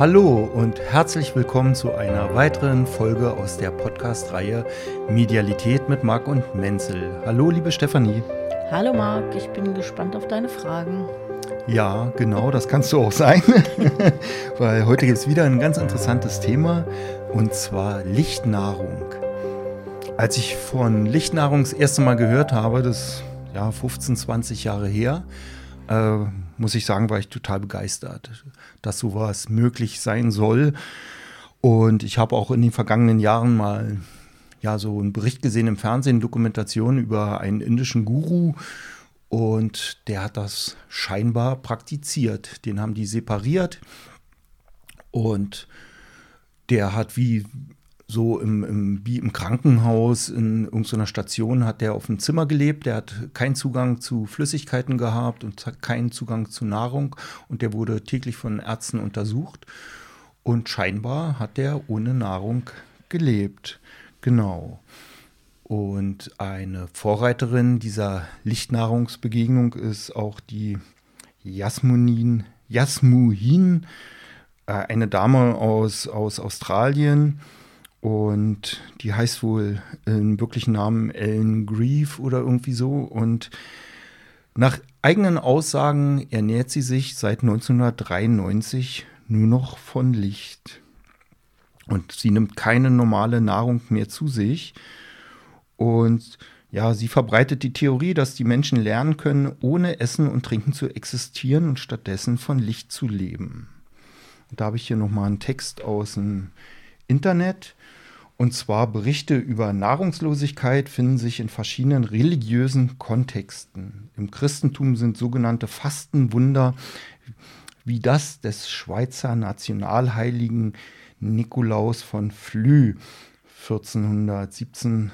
Hallo und herzlich willkommen zu einer weiteren Folge aus der Podcast-Reihe Medialität mit Marc und Menzel. Hallo, liebe Stefanie. Hallo Marc, ich bin gespannt auf deine Fragen. Ja, genau, das kannst du auch sein, weil heute gibt es wieder ein ganz interessantes Thema und zwar Lichtnahrung. Als ich von Lichtnahrung das erste Mal gehört habe, das ja 15, 20 Jahre her, äh, muss ich sagen, war ich total begeistert, dass sowas möglich sein soll. Und ich habe auch in den vergangenen Jahren mal ja so einen Bericht gesehen im Fernsehen, Dokumentation über einen indischen Guru und der hat das scheinbar praktiziert. Den haben die separiert und der hat wie so im, im, wie im Krankenhaus in irgendeiner Station hat der auf dem Zimmer gelebt. Der hat keinen Zugang zu Flüssigkeiten gehabt und hat keinen Zugang zu Nahrung. Und der wurde täglich von Ärzten untersucht. Und scheinbar hat der ohne Nahrung gelebt. Genau. Und eine Vorreiterin dieser Lichtnahrungsbegegnung ist auch die Jasmunin, Jasmuhin, äh, eine Dame aus, aus Australien. Und die heißt wohl im wirklichen Namen Ellen Grief oder irgendwie so. Und nach eigenen Aussagen ernährt sie sich seit 1993 nur noch von Licht. Und sie nimmt keine normale Nahrung mehr zu sich. Und ja, sie verbreitet die Theorie, dass die Menschen lernen können, ohne Essen und Trinken zu existieren und stattdessen von Licht zu leben. Und da habe ich hier nochmal einen Text aus dem Internet. Und zwar Berichte über Nahrungslosigkeit finden sich in verschiedenen religiösen Kontexten. Im Christentum sind sogenannte Fastenwunder wie das des Schweizer Nationalheiligen Nikolaus von Flü 1417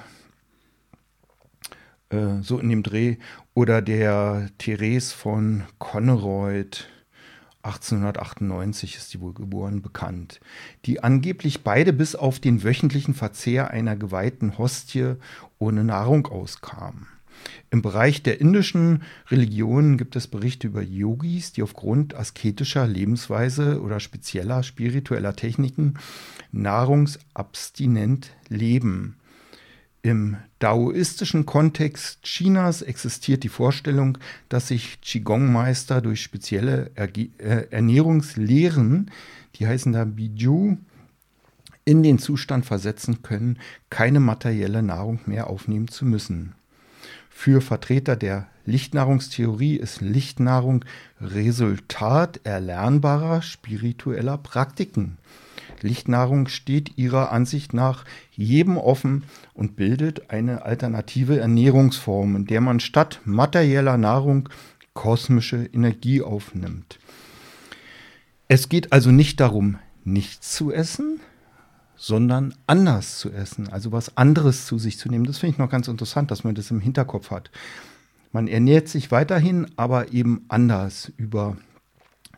äh, so in dem Dreh, oder der Therese von Conneroyd, 1898 ist die wohl geboren, bekannt, die angeblich beide bis auf den wöchentlichen Verzehr einer geweihten Hostie ohne Nahrung auskamen. Im Bereich der indischen Religionen gibt es Berichte über Yogis, die aufgrund asketischer Lebensweise oder spezieller spiritueller Techniken nahrungsabstinent leben. Im daoistischen Kontext Chinas existiert die Vorstellung, dass sich Qigong-Meister durch spezielle Erge äh, Ernährungslehren, die heißen da Biju, in den Zustand versetzen können, keine materielle Nahrung mehr aufnehmen zu müssen. Für Vertreter der Lichtnahrungstheorie ist Lichtnahrung Resultat erlernbarer spiritueller Praktiken. Lichtnahrung steht ihrer Ansicht nach jedem offen und bildet eine alternative Ernährungsform, in der man statt materieller Nahrung kosmische Energie aufnimmt. Es geht also nicht darum, nichts zu essen, sondern anders zu essen, also was anderes zu sich zu nehmen. Das finde ich noch ganz interessant, dass man das im Hinterkopf hat. Man ernährt sich weiterhin, aber eben anders über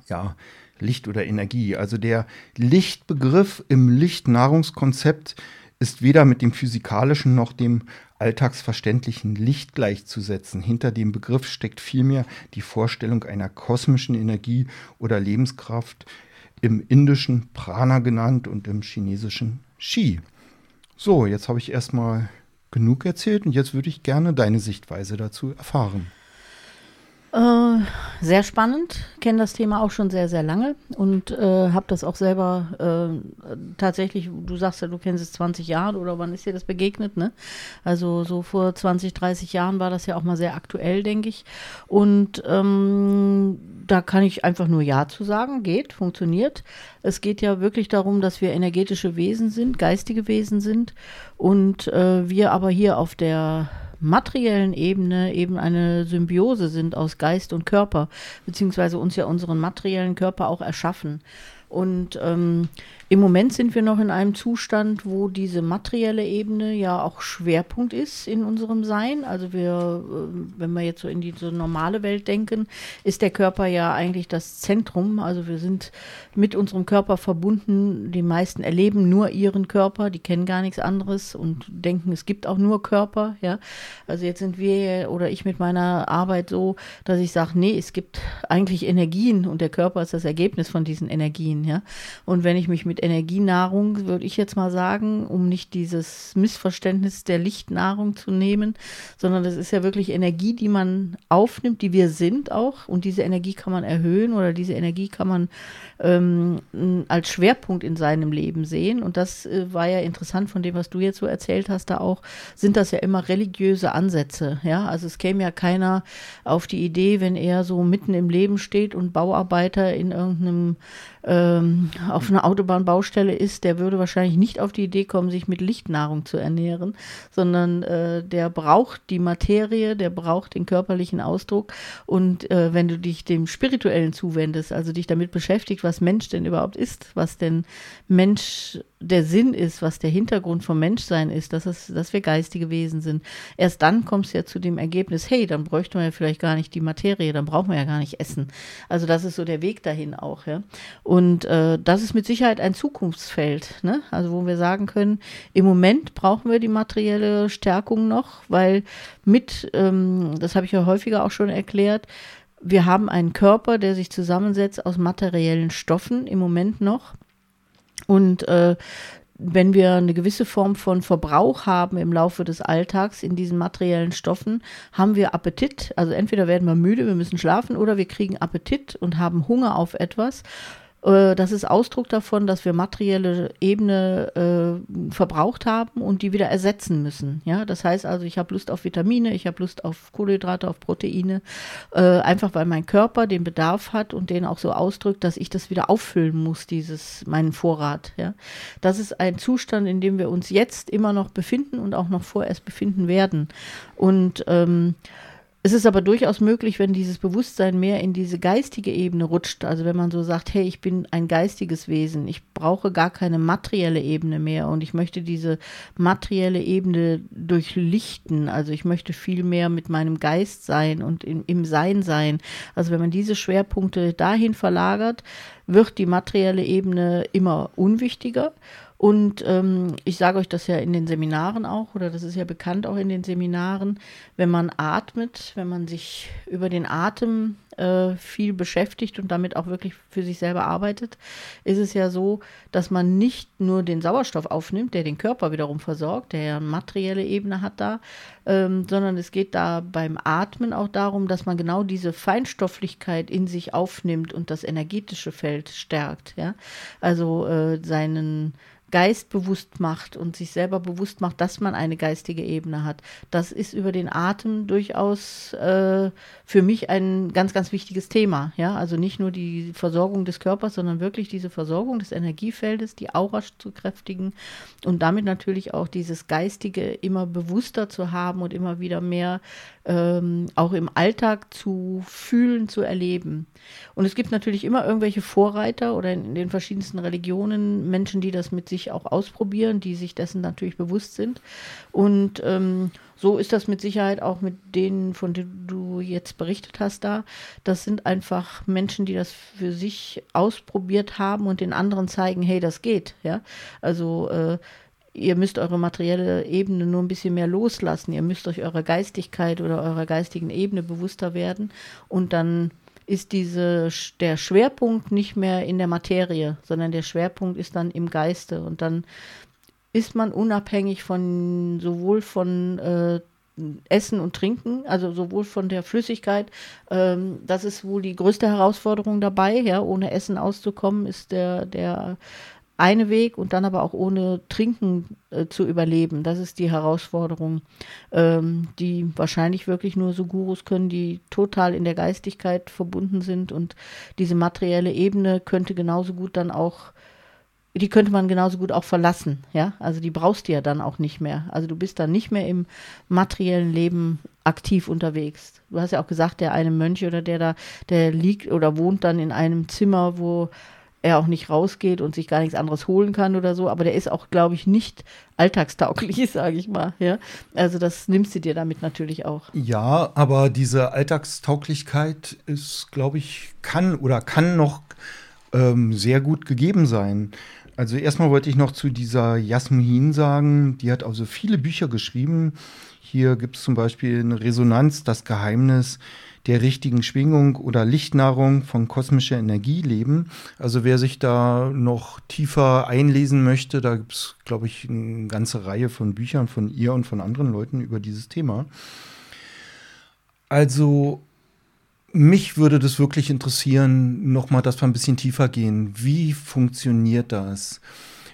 ja, Licht oder Energie. Also der Lichtbegriff im Lichtnahrungskonzept ist weder mit dem physikalischen noch dem alltagsverständlichen Licht gleichzusetzen. Hinter dem Begriff steckt vielmehr die Vorstellung einer kosmischen Energie oder Lebenskraft, im indischen Prana genannt und im chinesischen Qi. So, jetzt habe ich erstmal genug erzählt und jetzt würde ich gerne deine Sichtweise dazu erfahren. Äh, sehr spannend, kenne das Thema auch schon sehr, sehr lange und äh, habe das auch selber äh, tatsächlich, du sagst ja, du kennst es 20 Jahre oder wann ist dir das begegnet, ne? Also so vor 20, 30 Jahren war das ja auch mal sehr aktuell, denke ich. Und ähm, da kann ich einfach nur Ja zu sagen, geht, funktioniert. Es geht ja wirklich darum, dass wir energetische Wesen sind, geistige Wesen sind und äh, wir aber hier auf der materiellen Ebene eben eine Symbiose sind aus Geist und Körper, beziehungsweise uns ja unseren materiellen Körper auch erschaffen. Und ähm, im Moment sind wir noch in einem Zustand, wo diese materielle Ebene ja auch Schwerpunkt ist in unserem Sein. Also wir, äh, wenn wir jetzt so in diese normale Welt denken, ist der Körper ja eigentlich das Zentrum. Also wir sind mit unserem Körper verbunden. Die meisten erleben nur ihren Körper, die kennen gar nichts anderes und denken, es gibt auch nur Körper. Ja, also jetzt sind wir oder ich mit meiner Arbeit so, dass ich sage, nee, es gibt eigentlich Energien und der Körper ist das Ergebnis von diesen Energien. ja. Und wenn ich mich mit Energienahrung, würde ich jetzt mal sagen, um nicht dieses Missverständnis der Lichtnahrung zu nehmen, sondern das ist ja wirklich Energie, die man aufnimmt, die wir sind auch. Und diese Energie kann man erhöhen oder diese Energie kann man ähm, als Schwerpunkt in seinem Leben sehen. Und das äh, war ja interessant von dem, was du jetzt so erzählt hast, da auch, sind das ja immer religiöse Ansätze. Ja, also es käme ja keiner auf die Idee, wenn er so mitten im Leben steht und Bauarbeiter in irgendeinem ähm, auf einer Autobahnbaustelle ist, der würde wahrscheinlich nicht auf die Idee kommen, sich mit Lichtnahrung zu ernähren, sondern äh, der braucht die Materie, der braucht den körperlichen Ausdruck. Und äh, wenn du dich dem Spirituellen zuwendest, also dich damit beschäftigt, was Mensch denn überhaupt ist, was denn Mensch der Sinn ist, was der Hintergrund vom Menschsein ist, dass, es, dass wir geistige Wesen sind. Erst dann kommst du ja zu dem Ergebnis, hey, dann bräuchte man ja vielleicht gar nicht die Materie, dann brauchen wir ja gar nicht essen. Also das ist so der Weg dahin auch. Ja? Und äh, das ist mit Sicherheit ein Zukunftsfeld, ne? also wo wir sagen können, im Moment brauchen wir die materielle Stärkung noch, weil mit, ähm, das habe ich ja häufiger auch schon erklärt, wir haben einen Körper, der sich zusammensetzt aus materiellen Stoffen im Moment noch. Und äh, wenn wir eine gewisse Form von Verbrauch haben im Laufe des Alltags in diesen materiellen Stoffen, haben wir Appetit. Also entweder werden wir müde, wir müssen schlafen, oder wir kriegen Appetit und haben Hunger auf etwas. Äh, das ist Ausdruck davon, dass wir materielle Ebene äh, verbraucht haben und die wieder ersetzen müssen. Ja, das heißt also, ich habe Lust auf Vitamine, ich habe Lust auf Kohlenhydrate, auf Proteine, äh, einfach weil mein Körper den Bedarf hat und den auch so ausdrückt, dass ich das wieder auffüllen muss, dieses meinen Vorrat. Ja, das ist ein Zustand, in dem wir uns jetzt immer noch befinden und auch noch vorerst befinden werden. Und ähm, es ist aber durchaus möglich, wenn dieses Bewusstsein mehr in diese geistige Ebene rutscht. Also wenn man so sagt, hey, ich bin ein geistiges Wesen, ich brauche gar keine materielle Ebene mehr und ich möchte diese materielle Ebene durchlichten. Also ich möchte viel mehr mit meinem Geist sein und im, im Sein sein. Also wenn man diese Schwerpunkte dahin verlagert, wird die materielle Ebene immer unwichtiger und ähm, ich sage euch das ja in den Seminaren auch, oder das ist ja bekannt auch in den Seminaren, wenn man atmet, wenn man sich über den Atem äh, viel beschäftigt und damit auch wirklich für sich selber arbeitet, ist es ja so, dass man nicht nur den Sauerstoff aufnimmt, der den Körper wiederum versorgt, der ja eine materielle Ebene hat da, ähm, sondern es geht da beim Atmen auch darum, dass man genau diese Feinstofflichkeit in sich aufnimmt und das energetische Feld stärkt. Ja? Also äh, seinen Geist bewusst macht und sich selber bewusst macht, dass man eine geistige Ebene hat. Das ist über den Atem durchaus äh, für mich ein ganz, ganz wichtiges Thema. Ja, also nicht nur die Versorgung des Körpers, sondern wirklich diese Versorgung des Energiefeldes, die Aura zu kräftigen und damit natürlich auch dieses Geistige immer bewusster zu haben und immer wieder mehr ähm, auch im Alltag zu fühlen, zu erleben. Und es gibt natürlich immer irgendwelche Vorreiter oder in, in den verschiedensten Religionen Menschen, die das mit sich auch ausprobieren, die sich dessen natürlich bewusst sind. Und ähm, so ist das mit Sicherheit auch mit denen, von denen du jetzt berichtet hast da. Das sind einfach Menschen, die das für sich ausprobiert haben und den anderen zeigen, hey, das geht. Ja, also äh, ihr müsst eure materielle Ebene nur ein bisschen mehr loslassen. Ihr müsst euch eurer Geistigkeit oder eurer geistigen Ebene bewusster werden. Und dann ist diese, der Schwerpunkt nicht mehr in der Materie, sondern der Schwerpunkt ist dann im Geiste. Und dann ist man unabhängig von sowohl von äh, Essen und Trinken, also sowohl von der Flüssigkeit, ähm, das ist wohl die größte Herausforderung dabei, ja, ohne Essen auszukommen, ist der, der eine Weg und dann aber auch ohne Trinken äh, zu überleben. Das ist die Herausforderung, ähm, die wahrscheinlich wirklich nur so Gurus können, die total in der Geistigkeit verbunden sind und diese materielle Ebene könnte genauso gut dann auch die könnte man genauso gut auch verlassen, ja. Also die brauchst du ja dann auch nicht mehr. Also du bist dann nicht mehr im materiellen Leben aktiv unterwegs. Du hast ja auch gesagt, der eine Mönch oder der da, der liegt oder wohnt dann in einem Zimmer, wo er auch nicht rausgeht und sich gar nichts anderes holen kann oder so, aber der ist auch, glaube ich, nicht alltagstauglich, sage ich mal. Ja? Also das nimmst du dir damit natürlich auch. Ja, aber diese Alltagstauglichkeit ist, glaube ich, kann oder kann noch ähm, sehr gut gegeben sein. Also erstmal wollte ich noch zu dieser Jasmin sagen, die hat also viele Bücher geschrieben. Hier gibt es zum Beispiel eine Resonanz, das Geheimnis der richtigen Schwingung oder Lichtnahrung von kosmischer Energie leben. Also wer sich da noch tiefer einlesen möchte, da gibt es, glaube ich, eine ganze Reihe von Büchern von ihr und von anderen Leuten über dieses Thema. Also mich würde das wirklich interessieren, nochmal, dass wir ein bisschen tiefer gehen. Wie funktioniert das?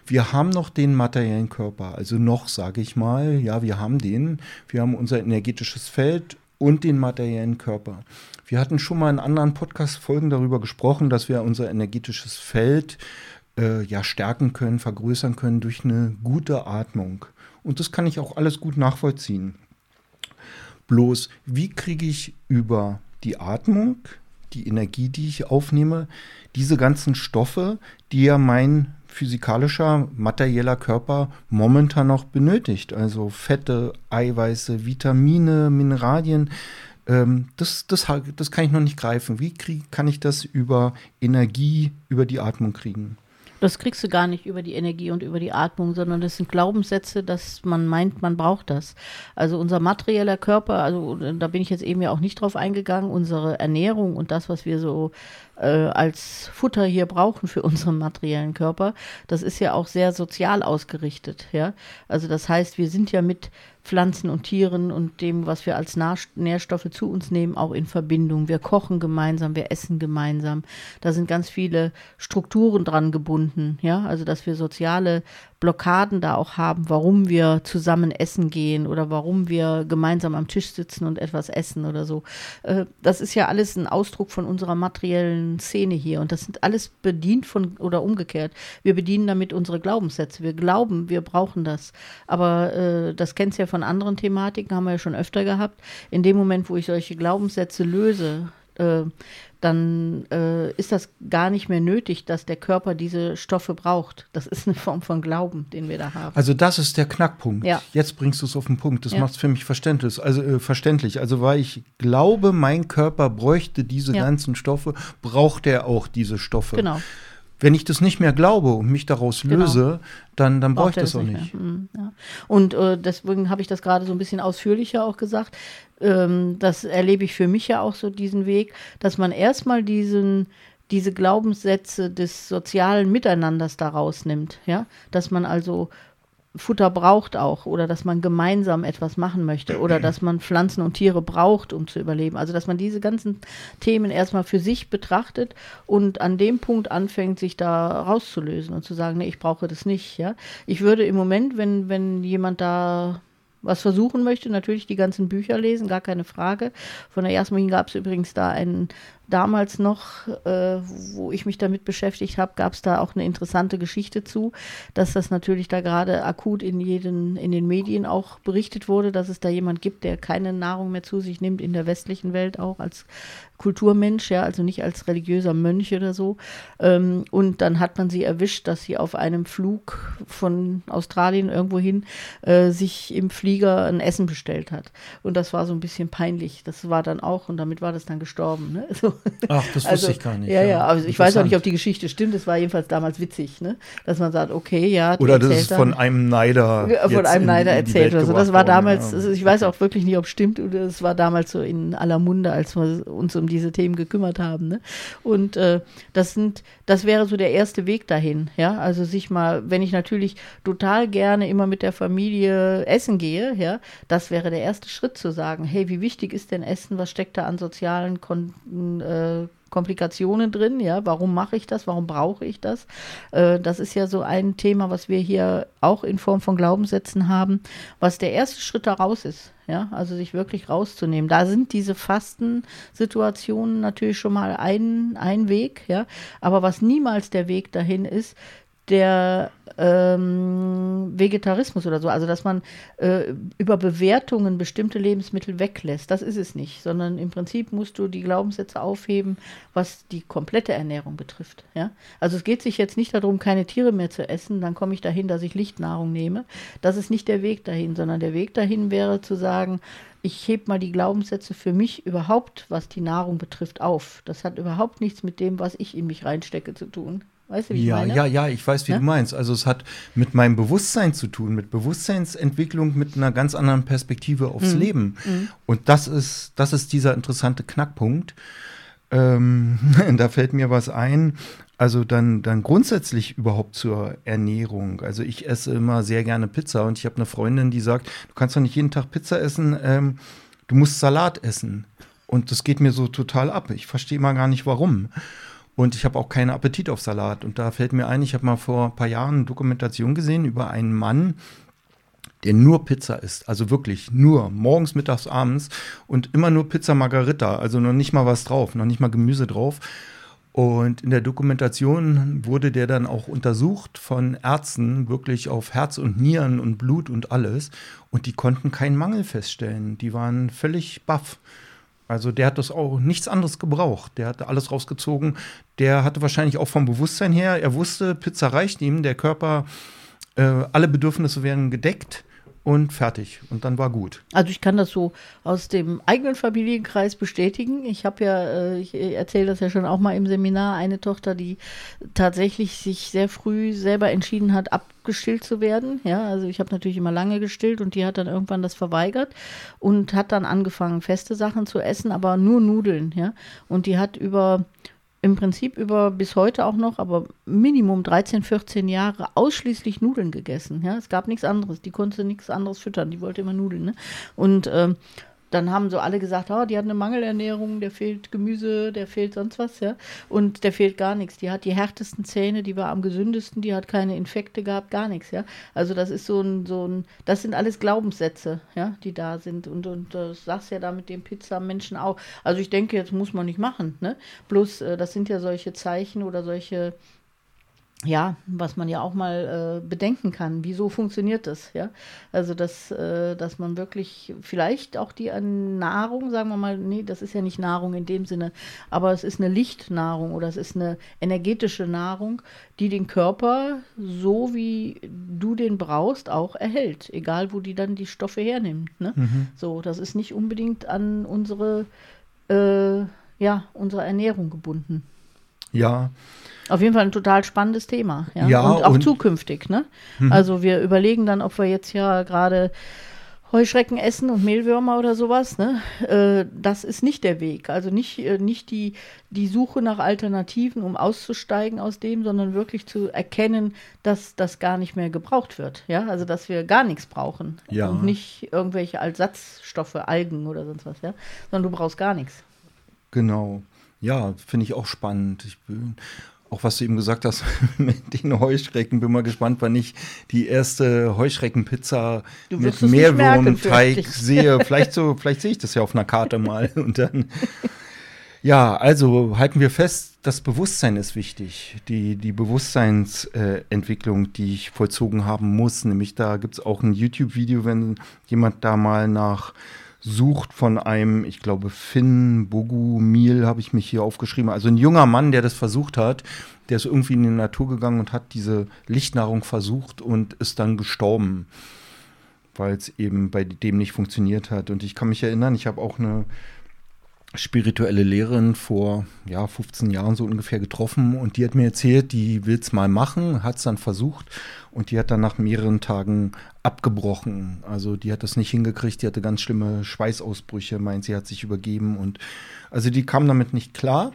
Wir haben noch den materiellen Körper, also noch, sage ich mal, ja, wir haben den. Wir haben unser energetisches Feld und den materiellen Körper. Wir hatten schon mal in anderen Podcast-Folgen darüber gesprochen, dass wir unser energetisches Feld äh, ja stärken können, vergrößern können durch eine gute Atmung. Und das kann ich auch alles gut nachvollziehen. Bloß, wie kriege ich über die Atmung, die Energie, die ich aufnehme, diese ganzen Stoffe, die ja mein physikalischer, materieller Körper momentan noch benötigt. Also Fette, Eiweiße, Vitamine, Mineralien. Ähm, das, das, das kann ich noch nicht greifen. Wie krieg, kann ich das über Energie, über die Atmung kriegen? Das kriegst du gar nicht über die Energie und über die Atmung, sondern das sind Glaubenssätze, dass man meint, man braucht das. Also unser materieller Körper, also da bin ich jetzt eben ja auch nicht drauf eingegangen, unsere Ernährung und das, was wir so äh, als Futter hier brauchen für unseren materiellen Körper, das ist ja auch sehr sozial ausgerichtet, ja. Also das heißt, wir sind ja mit Pflanzen und Tieren und dem, was wir als Nährstoffe zu uns nehmen, auch in Verbindung. Wir kochen gemeinsam, wir essen gemeinsam. Da sind ganz viele Strukturen dran gebunden, ja, also dass wir soziale Blockaden da auch haben, warum wir zusammen essen gehen oder warum wir gemeinsam am Tisch sitzen und etwas essen oder so. Äh, das ist ja alles ein Ausdruck von unserer materiellen Szene hier und das sind alles bedient von oder umgekehrt. Wir bedienen damit unsere Glaubenssätze. Wir glauben, wir brauchen das. Aber äh, das kennst ja von anderen Thematiken, haben wir ja schon öfter gehabt. In dem Moment, wo ich solche Glaubenssätze löse, äh, dann äh, ist das gar nicht mehr nötig, dass der Körper diese Stoffe braucht. Das ist eine Form von Glauben, den wir da haben. Also das ist der Knackpunkt. Ja. Jetzt bringst du es auf den Punkt. Das ja. macht es für mich verständlich. Also, äh, verständlich. Also weil ich glaube, mein Körper bräuchte diese ja. ganzen Stoffe, braucht er auch diese Stoffe. Genau. Wenn ich das nicht mehr glaube und mich daraus genau. löse, genau. dann, dann brauche ich das auch nicht. nicht. Mhm, ja. Und äh, deswegen habe ich das gerade so ein bisschen ausführlicher auch gesagt. Ähm, das erlebe ich für mich ja auch so diesen Weg, dass man erstmal diesen diese Glaubenssätze des sozialen Miteinanders daraus nimmt, ja, dass man also Futter braucht auch oder dass man gemeinsam etwas machen möchte oder dass man Pflanzen und Tiere braucht, um zu überleben. Also dass man diese ganzen Themen erstmal für sich betrachtet und an dem Punkt anfängt, sich da rauszulösen und zu sagen, nee, ich brauche das nicht. Ja, ich würde im Moment, wenn wenn jemand da was versuchen möchte, natürlich die ganzen Bücher lesen, gar keine Frage. Von der Jasmin gab es übrigens da einen damals noch, äh, wo ich mich damit beschäftigt habe, gab es da auch eine interessante Geschichte zu, dass das natürlich da gerade akut in jeden, in den Medien auch berichtet wurde, dass es da jemand gibt, der keine Nahrung mehr zu sich nimmt, in der westlichen Welt auch als Kulturmensch, ja, also nicht als religiöser Mönch oder so. Ähm, und dann hat man sie erwischt, dass sie auf einem Flug von Australien irgendwohin äh, sich im Flieger ein Essen bestellt hat. Und das war so ein bisschen peinlich. Das war dann auch, und damit war das dann gestorben. Ne? So, Ach, das wusste also, ich gar nicht. Ja, ja, also ich weiß auch nicht, ob die Geschichte stimmt. Es war jedenfalls damals witzig, ne? dass man sagt, okay, ja. Oder das ist von einem Neider. Von einem Neider erzählt. Also das war damals, ja. also ich weiß auch wirklich nicht, ob es stimmt. Es war damals so in aller Munde, als wir uns um diese Themen gekümmert haben. Ne? Und äh, das sind, das wäre so der erste Weg dahin. Ja, also sich mal, wenn ich natürlich total gerne immer mit der Familie essen gehe, ja, das wäre der erste Schritt zu sagen, hey, wie wichtig ist denn Essen? Was steckt da an sozialen Konten? Äh, Komplikationen drin. Ja, warum mache ich das? Warum brauche ich das? Äh, das ist ja so ein Thema, was wir hier auch in Form von Glaubenssätzen haben, was der erste Schritt daraus ist. Ja, also sich wirklich rauszunehmen. Da sind diese Fastensituationen natürlich schon mal ein, ein Weg, ja. Aber was niemals der Weg dahin ist, der ähm, Vegetarismus oder so, also dass man äh, über Bewertungen bestimmte Lebensmittel weglässt. Das ist es nicht, sondern im Prinzip musst du die Glaubenssätze aufheben, was die komplette Ernährung betrifft. Ja? Also es geht sich jetzt nicht darum, keine Tiere mehr zu essen, dann komme ich dahin, dass ich Lichtnahrung nehme. Das ist nicht der Weg dahin, sondern der Weg dahin wäre zu sagen, ich hebe mal die Glaubenssätze für mich überhaupt, was die Nahrung betrifft, auf. Das hat überhaupt nichts mit dem, was ich in mich reinstecke, zu tun. Weißt du, wie ja, ich meine? ja, ja, ich weiß, wie Ja? du meinst. Also es hat mit meinem Bewusstsein zu tun, mit Bewusstseinsentwicklung, mit einer ganz anderen Perspektive aufs Mhm. Leben. Und das ist, das ist dieser interessante Knackpunkt. Ähm, da fällt mir was ein. Also dann, dann grundsätzlich überhaupt zur Ernährung. Also ich esse immer sehr gerne Pizza und ich habe eine Freundin, die sagt, du kannst doch nicht jeden Tag Pizza essen, ähm, du musst Salat essen. Und das geht mir so total ab. Ich verstehe mal gar nicht, warum. Und ich habe auch keinen Appetit auf Salat. Und da fällt mir ein, ich habe mal vor ein paar Jahren eine Dokumentation gesehen über einen Mann, der nur Pizza isst. Also wirklich nur. Morgens, mittags, abends. Und immer nur Pizza Margarita. Also noch nicht mal was drauf, noch nicht mal Gemüse drauf. Und in der Dokumentation wurde der dann auch untersucht von Ärzten, wirklich auf Herz und Nieren und Blut und alles. Und die konnten keinen Mangel feststellen. Die waren völlig baff. Also der hat das auch nichts anderes gebraucht. Der hatte alles rausgezogen. Der hatte wahrscheinlich auch vom Bewusstsein her, er wusste, Pizza reicht ihm, der Körper, äh, alle Bedürfnisse werden gedeckt und fertig. Und dann war gut. Also ich kann das so aus dem eigenen Familienkreis bestätigen. Ich habe ja, äh, ich erzähle das ja schon auch mal im Seminar, eine Tochter, die tatsächlich sich sehr früh selber entschieden hat, abgestillt zu werden. Ja, also ich habe natürlich immer lange gestillt und die hat dann irgendwann das verweigert und hat dann angefangen, feste Sachen zu essen, aber nur Nudeln. Ja, und die hat über im Prinzip über bis heute auch noch, aber Minimum 13, 14 Jahre ausschließlich Nudeln gegessen. Ja, es gab nichts anderes. Die konnte nichts anderes füttern. Die wollte immer Nudeln. Ne? Und ähm, dann haben so alle gesagt, oh, die hat eine Mangelernährung, der fehlt Gemüse, der fehlt sonst was, ja. Und der fehlt gar nichts. Die hat die härtesten Zähne, die war am gesündesten, die hat keine Infekte gehabt, gar nichts, ja. Also das ist so ein, so ein, das sind alles Glaubenssätze, ja, die da sind. Und, und das sagst ja da mit dem Pizza-Menschen auch. Also ich denke, jetzt muss man nicht machen, ne? Bloß, äh, das sind ja solche Zeichen oder solche ja, was man ja auch mal äh, bedenken kann, wieso funktioniert das, ja? Also, dass, äh, dass man wirklich vielleicht auch die an Nahrung, sagen wir mal, nee, das ist ja nicht Nahrung in dem Sinne, aber es ist eine Lichtnahrung oder es ist eine energetische Nahrung, die den Körper so wie du den brauchst auch erhält, egal wo die dann die Stoffe hernimmt, ne? So, das ist nicht unbedingt an unsere, äh, ja, unsere Ernährung gebunden. Ja, Auf jeden Fall ein total spannendes Thema. Ja, Ja, und auch und- zukünftig. Ne? Also wir überlegen dann, ob wir jetzt ja gerade Heuschrecken essen und Mehlwürmer oder sowas. Ne? Äh, das ist nicht der Weg. Also nicht, äh, nicht die, die Suche nach Alternativen, um auszusteigen aus dem, sondern wirklich zu erkennen, dass das gar nicht mehr gebraucht wird. Ja? Also dass wir gar nichts brauchen. Ja. Und nicht irgendwelche Ersatzstoffe, Algen oder sonst was. Ja? Sondern du brauchst gar nichts. Genau. Ja, finde ich auch spannend. Ich bin, auch was du eben gesagt hast mit den Heuschrecken, bin mal gespannt, wann ich die erste Heuschreckenpizza mit ich. sehe. Vielleicht so, vielleicht sehe ich das ja auf einer Karte mal und dann. Ja, also halten wir fest, das Bewusstsein ist wichtig. Die, die Bewusstseinsentwicklung, die ich vollzogen haben muss. Nämlich da gibt es auch ein YouTube-Video, wenn jemand da mal nach sucht von einem, ich glaube, Finn Bogumil habe ich mich hier aufgeschrieben. Also ein junger Mann, der das versucht hat, der ist irgendwie in die Natur gegangen und hat diese Lichtnahrung versucht und ist dann gestorben, weil es eben bei dem nicht funktioniert hat. Und ich kann mich erinnern, ich habe auch eine spirituelle Lehrerin vor ja, 15 Jahren so ungefähr getroffen und die hat mir erzählt, die will es mal machen, hat es dann versucht und die hat dann nach mehreren Tagen abgebrochen. Also die hat das nicht hingekriegt, die hatte ganz schlimme Schweißausbrüche, meint sie hat sich übergeben und also die kam damit nicht klar.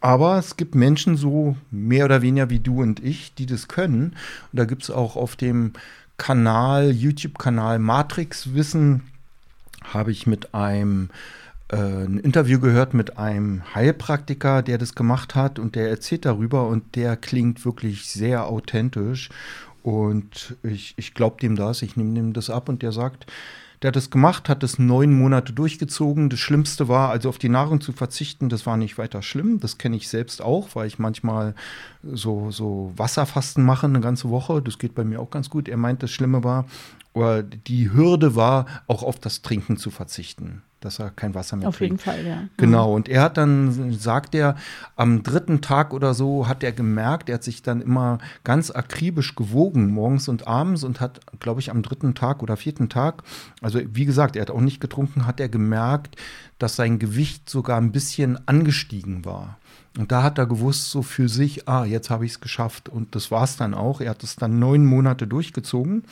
Aber es gibt Menschen so mehr oder weniger wie du und ich, die das können. Und da gibt es auch auf dem Kanal, YouTube-Kanal Matrix Wissen, habe ich mit einem äh, ein Interview gehört mit einem Heilpraktiker, der das gemacht hat und der erzählt darüber und der klingt wirklich sehr authentisch und ich, ich glaube dem das, ich nehme dem das ab und der sagt, der hat das gemacht, hat das neun Monate durchgezogen. Das Schlimmste war, also auf die Nahrung zu verzichten, das war nicht weiter schlimm. Das kenne ich selbst auch, weil ich manchmal so, so Wasserfasten mache eine ganze Woche. Das geht bei mir auch ganz gut. Er meint, das Schlimme war, oder die Hürde war, auch auf das Trinken zu verzichten. Dass er kein Wasser mehr Auf trinkt. jeden Fall, ja. Genau, und er hat dann, sagt er, am dritten Tag oder so hat er gemerkt, er hat sich dann immer ganz akribisch gewogen, morgens und abends und hat, glaube ich, am dritten Tag oder vierten Tag, also wie gesagt, er hat auch nicht getrunken, hat er gemerkt, dass sein Gewicht sogar ein bisschen angestiegen war. Und da hat er gewusst, so für sich, ah, jetzt habe ich es geschafft. Und das war es dann auch. Er hat es dann neun Monate durchgezogen.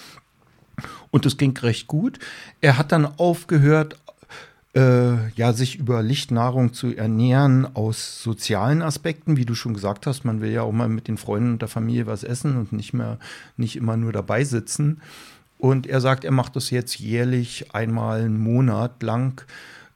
Und es ging recht gut. Er hat dann aufgehört, äh, ja, sich über Lichtnahrung zu ernähren aus sozialen Aspekten, wie du schon gesagt hast. Man will ja auch mal mit den Freunden und der Familie was essen und nicht mehr, nicht immer nur dabei sitzen. Und er sagt, er macht das jetzt jährlich einmal einen Monat lang,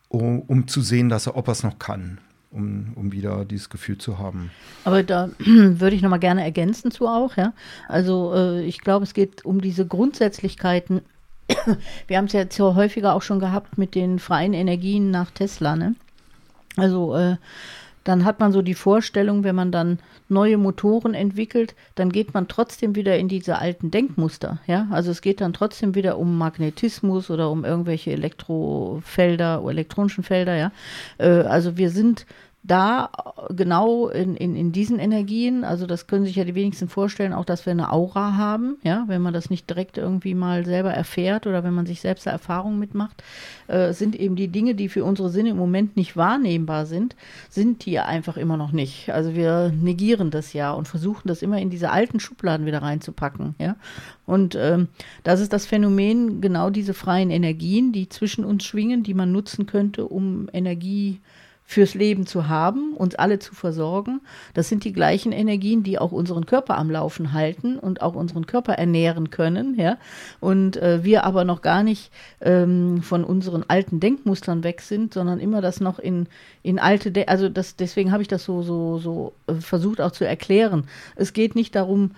um, um zu sehen, dass er, ob er es noch kann. Um, um wieder dieses Gefühl zu haben. Aber da würde ich noch mal gerne ergänzen zu auch, ja. Also äh, ich glaube, es geht um diese Grundsätzlichkeiten, wir haben es ja jetzt häufiger auch schon gehabt mit den freien Energien nach Tesla, ne? Also äh, dann hat man so die Vorstellung, wenn man dann neue Motoren entwickelt, dann geht man trotzdem wieder in diese alten Denkmuster. Ja, also es geht dann trotzdem wieder um Magnetismus oder um irgendwelche Elektrofelder, elektronischen Felder. Ja, äh, also wir sind da genau in, in, in diesen Energien, also das können sich ja die wenigsten vorstellen, auch dass wir eine Aura haben, ja, wenn man das nicht direkt irgendwie mal selber erfährt oder wenn man sich selbst eine Erfahrung mitmacht, äh, sind eben die Dinge, die für unsere Sinne im Moment nicht wahrnehmbar sind, sind die einfach immer noch nicht. Also wir negieren das ja und versuchen das immer in diese alten Schubladen wieder reinzupacken, ja. Und ähm, das ist das Phänomen, genau diese freien Energien, die zwischen uns schwingen, die man nutzen könnte, um Energie fürs Leben zu haben, uns alle zu versorgen. Das sind die gleichen Energien, die auch unseren Körper am Laufen halten und auch unseren Körper ernähren können. Ja? Und äh, wir aber noch gar nicht ähm, von unseren alten Denkmustern weg sind, sondern immer das noch in, in alte, De also das, deswegen habe ich das so, so, so äh, versucht auch zu erklären. Es geht nicht darum,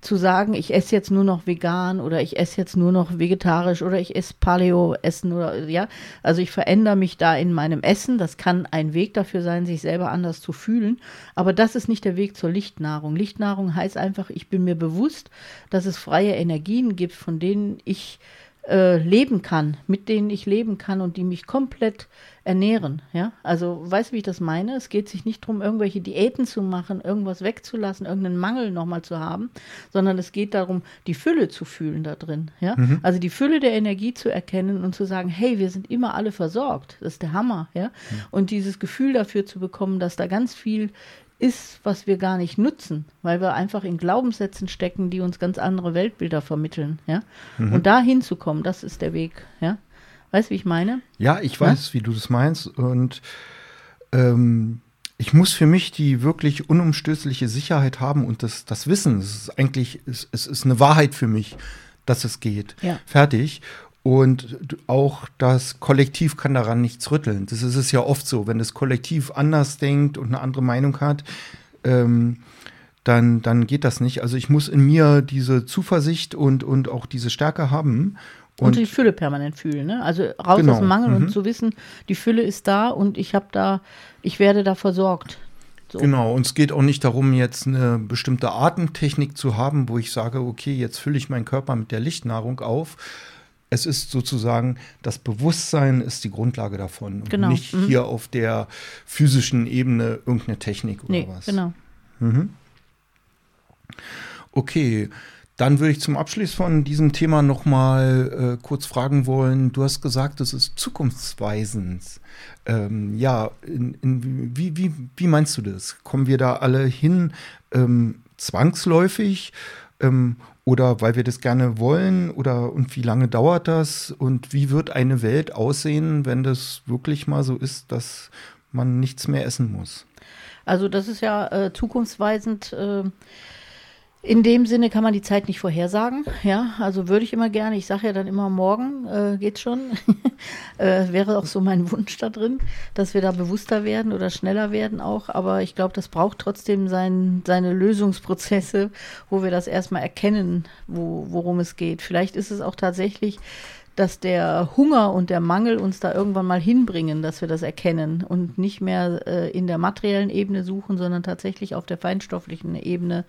zu sagen, ich esse jetzt nur noch vegan oder ich esse jetzt nur noch vegetarisch oder ich esse Paleo-Essen oder ja, also ich verändere mich da in meinem Essen. Das kann ein Weg dafür sein, sich selber anders zu fühlen. Aber das ist nicht der Weg zur Lichtnahrung. Lichtnahrung heißt einfach, ich bin mir bewusst, dass es freie Energien gibt, von denen ich äh, leben kann, mit denen ich leben kann und die mich komplett ernähren. Ja, also weißt du, wie ich das meine? Es geht sich nicht darum, irgendwelche Diäten zu machen, irgendwas wegzulassen, irgendeinen Mangel nochmal zu haben, sondern es geht darum, die Fülle zu fühlen da drin. Ja, mhm. also die Fülle der Energie zu erkennen und zu sagen, hey, wir sind immer alle versorgt. Das ist der Hammer. Ja, mhm. und dieses Gefühl dafür zu bekommen, dass da ganz viel ist, was wir gar nicht nutzen, weil wir einfach in Glaubenssätzen stecken, die uns ganz andere Weltbilder vermitteln, ja. Mhm. Und da hinzukommen, das ist der Weg, ja. Weißt du, wie ich meine? Ja, ich weiß, ja? wie du das meinst. Und ähm, ich muss für mich die wirklich unumstößliche Sicherheit haben und das, das Wissen. Es ist eigentlich, es, es ist eine Wahrheit für mich, dass es geht. Ja. Fertig. Und auch das Kollektiv kann daran nichts rütteln. Das ist es ja oft so, wenn das Kollektiv anders denkt und eine andere Meinung hat, ähm, dann, dann geht das nicht. Also ich muss in mir diese Zuversicht und, und auch diese Stärke haben. Und, und die Fülle permanent fühlen. Ne? Also raus genau. aus dem Mangel mhm. und zu wissen, die Fülle ist da und ich habe da, ich werde da versorgt. So. Genau, und es geht auch nicht darum, jetzt eine bestimmte Atemtechnik zu haben, wo ich sage, okay, jetzt fülle ich meinen Körper mit der Lichtnahrung auf, es ist sozusagen, das Bewusstsein ist die Grundlage davon. Und genau. nicht mhm. hier auf der physischen Ebene irgendeine Technik oder nee, was. Genau. Mhm. Okay, dann würde ich zum Abschluss von diesem Thema noch mal äh, kurz fragen wollen. Du hast gesagt, es ist zukunftsweisend. Ähm, ja, in, in, wie, wie, wie meinst du das? Kommen wir da alle hin ähm, zwangsläufig? Ähm, oder weil wir das gerne wollen? Oder und wie lange dauert das? Und wie wird eine Welt aussehen, wenn das wirklich mal so ist, dass man nichts mehr essen muss? Also das ist ja äh, zukunftsweisend. Äh in dem Sinne kann man die Zeit nicht vorhersagen. Ja, also würde ich immer gerne. Ich sage ja dann immer, morgen äh, geht's schon. äh, wäre auch so mein Wunsch da drin, dass wir da bewusster werden oder schneller werden auch. Aber ich glaube, das braucht trotzdem sein, seine Lösungsprozesse, wo wir das erstmal erkennen, wo, worum es geht. Vielleicht ist es auch tatsächlich dass der Hunger und der Mangel uns da irgendwann mal hinbringen, dass wir das erkennen und nicht mehr äh, in der materiellen Ebene suchen, sondern tatsächlich auf der feinstofflichen Ebene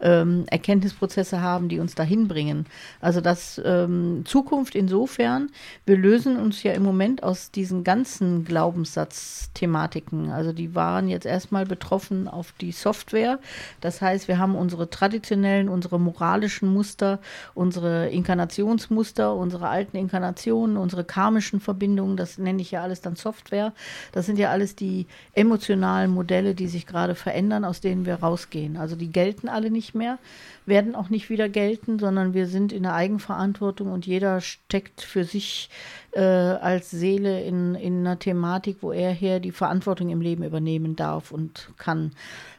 ähm, Erkenntnisprozesse haben, die uns dahin bringen. Also das ähm, Zukunft insofern, wir lösen uns ja im Moment aus diesen ganzen Glaubenssatzthematiken. Also die waren jetzt erstmal betroffen auf die Software. Das heißt, wir haben unsere traditionellen, unsere moralischen Muster, unsere Inkarnationsmuster, unsere alten Inkarnationen, unsere karmischen Verbindungen, das nenne ich ja alles dann Software. Das sind ja alles die emotionalen Modelle, die sich gerade verändern, aus denen wir rausgehen. Also die gelten alle nicht mehr, werden auch nicht wieder gelten, sondern wir sind in der Eigenverantwortung und jeder steckt für sich äh, als Seele in, in einer Thematik, wo er her die Verantwortung im Leben übernehmen darf und kann.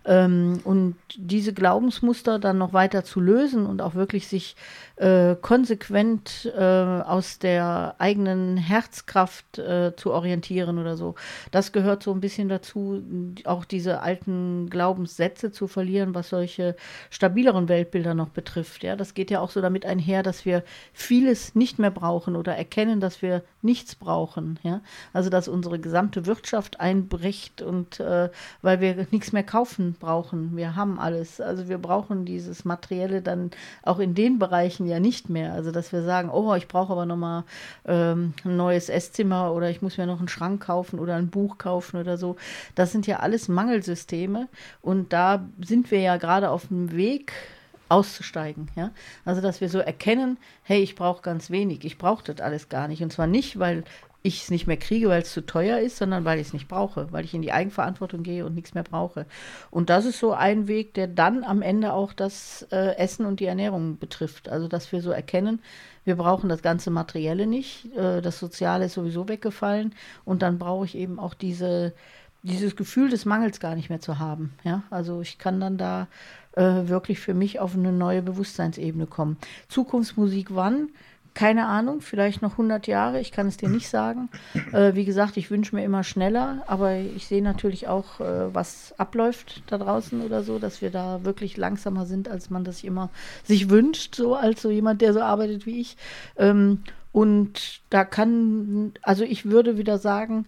Ähm, und diese Glaubensmuster dann noch weiter zu lösen und auch wirklich sich äh, konsequent äh, aus der eigenen Herzkraft äh, zu orientieren oder so. Das gehört so ein bisschen dazu, auch diese alten Glaubenssätze zu verlieren, was solche stabileren Weltbilder noch betrifft. Ja, das geht ja auch so damit einher, dass wir vieles nicht mehr brauchen oder erkennen, dass wir nichts brauchen. Ja, also dass unsere gesamte Wirtschaft einbricht und äh, weil wir nichts mehr kaufen brauchen. Wir haben alles. Also wir brauchen dieses Materielle dann auch in den Bereichen ja nicht mehr. Also dass wir sagen, oh, ich brauche aber nochmal ähm, ein neues Esszimmer oder ich muss mir noch einen Schrank kaufen oder ein Buch kaufen oder so. Das sind ja alles Mangelsysteme und da sind wir ja gerade auf dem Weg auszusteigen. Ja? Also, dass wir so erkennen, hey, ich brauche ganz wenig, ich brauche das alles gar nicht. Und zwar nicht, weil ich es nicht mehr kriege, weil es zu teuer ist, sondern weil ich es nicht brauche, weil ich in die Eigenverantwortung gehe und nichts mehr brauche. Und das ist so ein Weg, der dann am Ende auch das äh, Essen und die Ernährung betrifft. Also, dass wir so erkennen, wir brauchen das ganze Materielle nicht, äh, das Soziale ist sowieso weggefallen und dann brauche ich eben auch diese, dieses Gefühl des Mangels gar nicht mehr zu haben. Ja? Also ich kann dann da äh, wirklich für mich auf eine neue Bewusstseinsebene kommen. Zukunftsmusik wann? Keine Ahnung, vielleicht noch 100 Jahre, ich kann es dir nicht sagen. Äh, wie gesagt, ich wünsche mir immer schneller, aber ich sehe natürlich auch, äh, was abläuft da draußen oder so, dass wir da wirklich langsamer sind, als man das immer sich wünscht, so als so jemand, der so arbeitet wie ich. Ähm, und da kann, also ich würde wieder sagen,